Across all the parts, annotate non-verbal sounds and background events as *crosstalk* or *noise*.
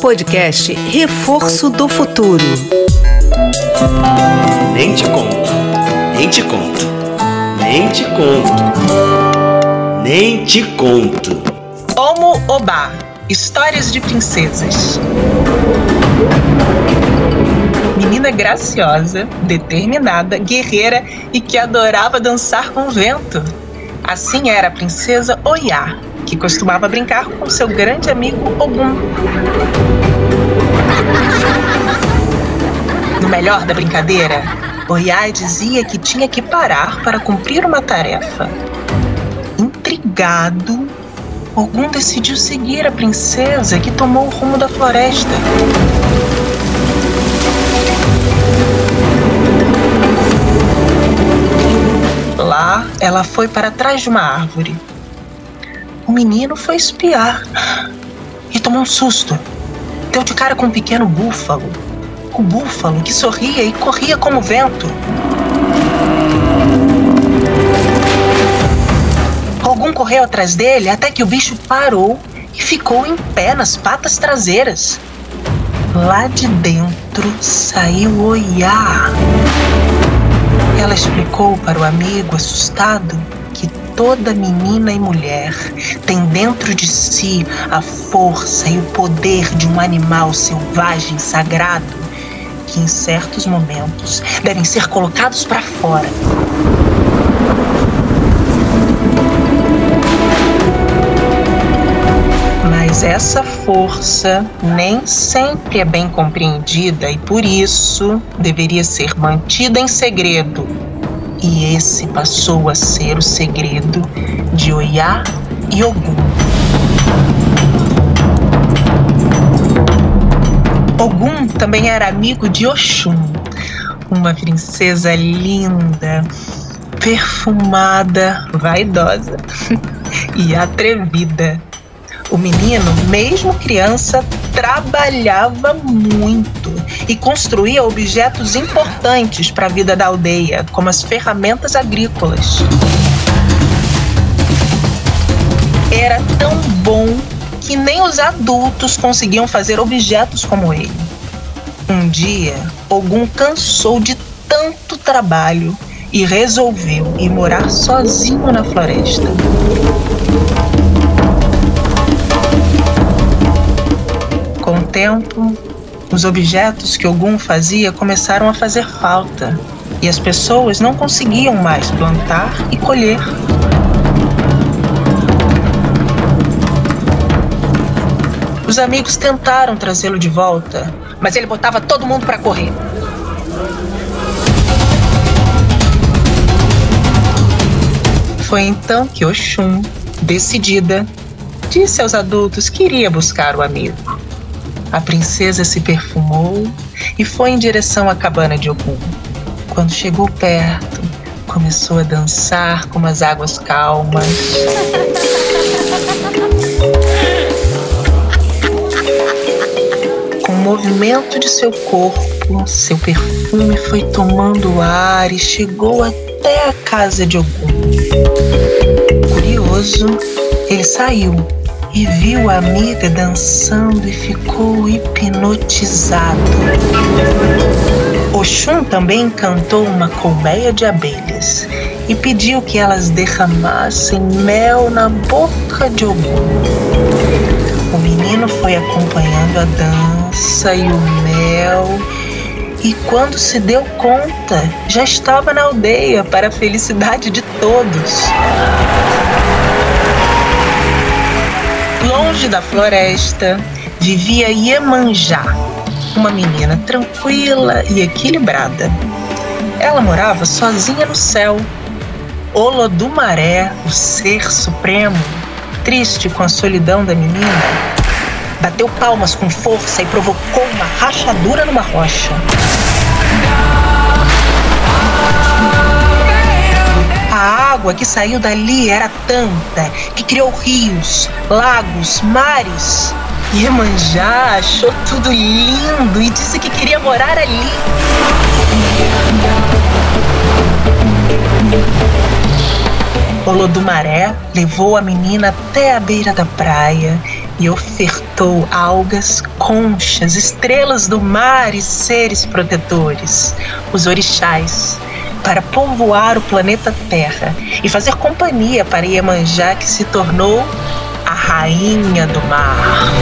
Podcast Reforço do Futuro. Nem te conto, nem te conto, nem te conto, nem te conto. Omo Oba Histórias de Princesas. Menina graciosa, determinada, guerreira e que adorava dançar com o vento. Assim era a princesa Oiá, que costumava brincar com seu grande amigo Ogum. No melhor da brincadeira, Oiá dizia que tinha que parar para cumprir uma tarefa. Intrigado, Ogum decidiu seguir a princesa que tomou o rumo da floresta. Lá, ela foi para trás de uma árvore. O menino foi espiar e tomou um susto. Deu de cara com um pequeno búfalo. O búfalo que sorria e corria como vento. Ogum correu atrás dele até que o bicho parou e ficou em pé nas patas traseiras. Lá de dentro saiu Oiá. Ela explicou para o amigo assustado toda menina e mulher tem dentro de si a força e o poder de um animal selvagem sagrado que em certos momentos devem ser colocados para fora. Mas essa força nem sempre é bem compreendida e por isso deveria ser mantida em segredo. E esse passou a ser o segredo de Oiá e Ogum. Ogum também era amigo de Oxum, uma princesa linda, perfumada, vaidosa *laughs* e atrevida. O menino, mesmo criança, trabalhava muito e construía objetos importantes para a vida da aldeia, como as ferramentas agrícolas. Era tão bom que nem os adultos conseguiam fazer objetos como ele. Um dia, Ogum cansou de tanto trabalho e resolveu ir morar sozinho na floresta. Tempo, os objetos que Ogum fazia começaram a fazer falta e as pessoas não conseguiam mais plantar e colher. Os amigos tentaram trazê-lo de volta, mas ele botava todo mundo para correr. Foi então que Oxum, decidida, disse aos adultos que iria buscar o amigo. A princesa se perfumou e foi em direção à cabana de Ogum. Quando chegou perto, começou a dançar com as águas calmas. Com o movimento de seu corpo, seu perfume foi tomando ar e chegou até a casa de Ogum. Curioso, ele saiu e viu a amiga dançando e ficou hipnotizado. Oxum também cantou uma colmeia de abelhas e pediu que elas derramassem mel na boca de Ogum. O menino foi acompanhando a dança e o mel, e quando se deu conta, já estava na aldeia para a felicidade de todos. Longe da floresta, vivia Iemanjá, uma menina tranquila e equilibrada. Ela morava sozinha no céu. Olodumaré, o ser supremo, triste com a solidão da menina, bateu palmas com força e provocou uma rachadura numa rocha. Água que saiu dali era tanta que criou rios, lagos, mares. Iemanjá achou tudo lindo e disse que queria morar ali. Olodumaré levou a menina até a beira da praia e ofertou algas, conchas, estrelas do mar e seres protetores, os orixás, para povoar o planeta Terra e fazer companhia para Iemanjá, que se tornou a rainha do mar.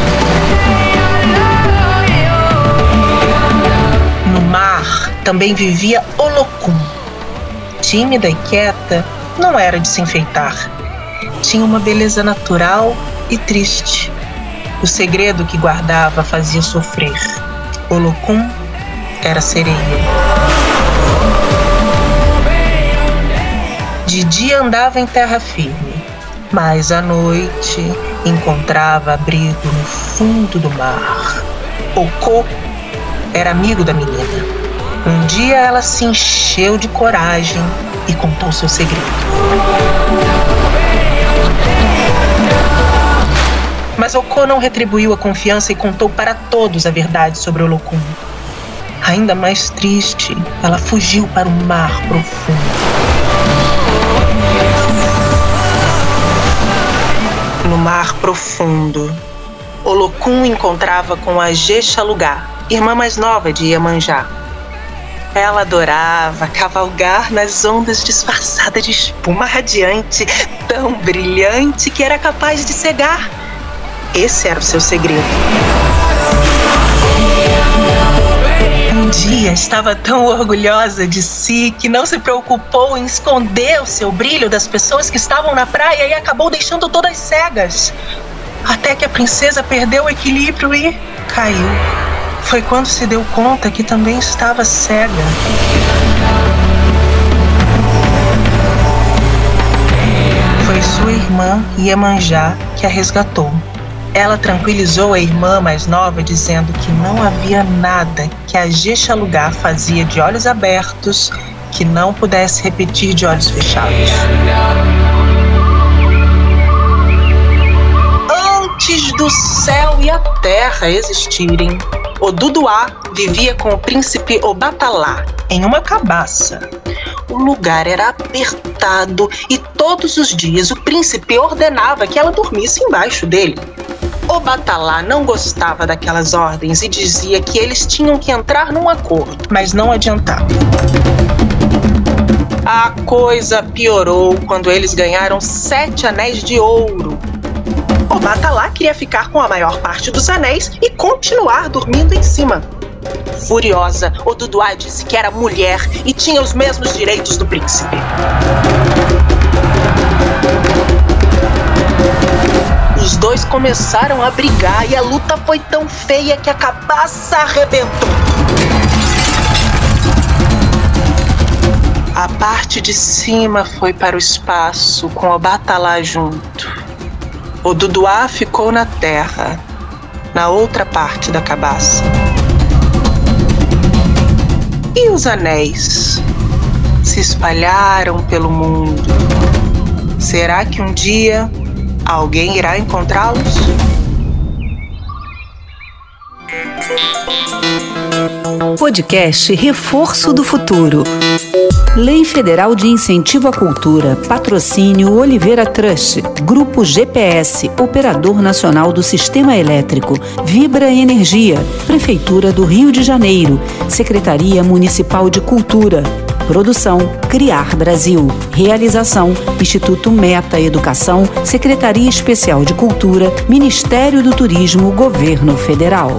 No mar também vivia Olocum. Tímida e quieta, não era de se enfeitar. Tinha uma beleza natural e triste. O segredo que guardava fazia sofrer. Olocum era sereia. De dia andava em terra firme, mas à noite encontrava abrigo no fundo do mar. Ocô era amigo da menina. Um dia ela se encheu de coragem e contou seu segredo. Mas Okô não retribuiu a confiança e contou para todos a verdade sobre Olocum. Ainda mais triste, ela fugiu para o mar profundo. Profundo, Olocum encontrava com a Jexalugá, irmã mais nova de Iemanjá, ela adorava cavalgar nas ondas disfarçada de espuma radiante, tão brilhante que era capaz de cegar. Esse era o seu segredo. Dia estava tão orgulhosa de si que não se preocupou em esconder o seu brilho das pessoas que estavam na praia e acabou deixando todas cegas. Até que a princesa perdeu o equilíbrio e caiu. Foi quando se deu conta que também estava cega. Foi sua irmã Iemanjá que a resgatou. Ela tranquilizou a irmã mais nova, dizendo que não havia nada que a Jexalugá fazia de olhos abertos que não pudesse repetir de olhos fechados. Antes do céu e a terra existirem, o Duduá vivia com o príncipe Obatalá em uma cabaça. O lugar era apertado e todos os dias o príncipe ordenava que ela dormisse embaixo dele. Obatalá não gostava daquelas ordens e dizia que eles tinham que entrar num acordo, mas não adiantava. A coisa piorou quando eles ganharam sete anéis de ouro o Batalá queria ficar com a maior parte dos anéis e continuar dormindo em cima. Furiosa, Oduduá disse que era mulher e tinha os mesmos direitos do príncipe. Dois começaram a brigar e a luta foi tão feia que a cabaça arrebentou. A parte de cima foi para o espaço com o Batalá junto. O Duduá ficou na terra, na outra parte da cabaça. E os anéis se espalharam pelo mundo. Será que um dia alguém irá encontrá-los? Podcast Reforço do Futuro. Lei Federal de Incentivo à Cultura. Patrocínio Oliveira Trust. Grupo GPS. Operador Nacional do Sistema Elétrico. Vibra Energia. Prefeitura do Rio de Janeiro. Secretaria Municipal de Cultura. Produção Criar Brasil. Realização Instituto Meta Educação, Secretaria Especial de Cultura, Ministério do Turismo, Governo Federal.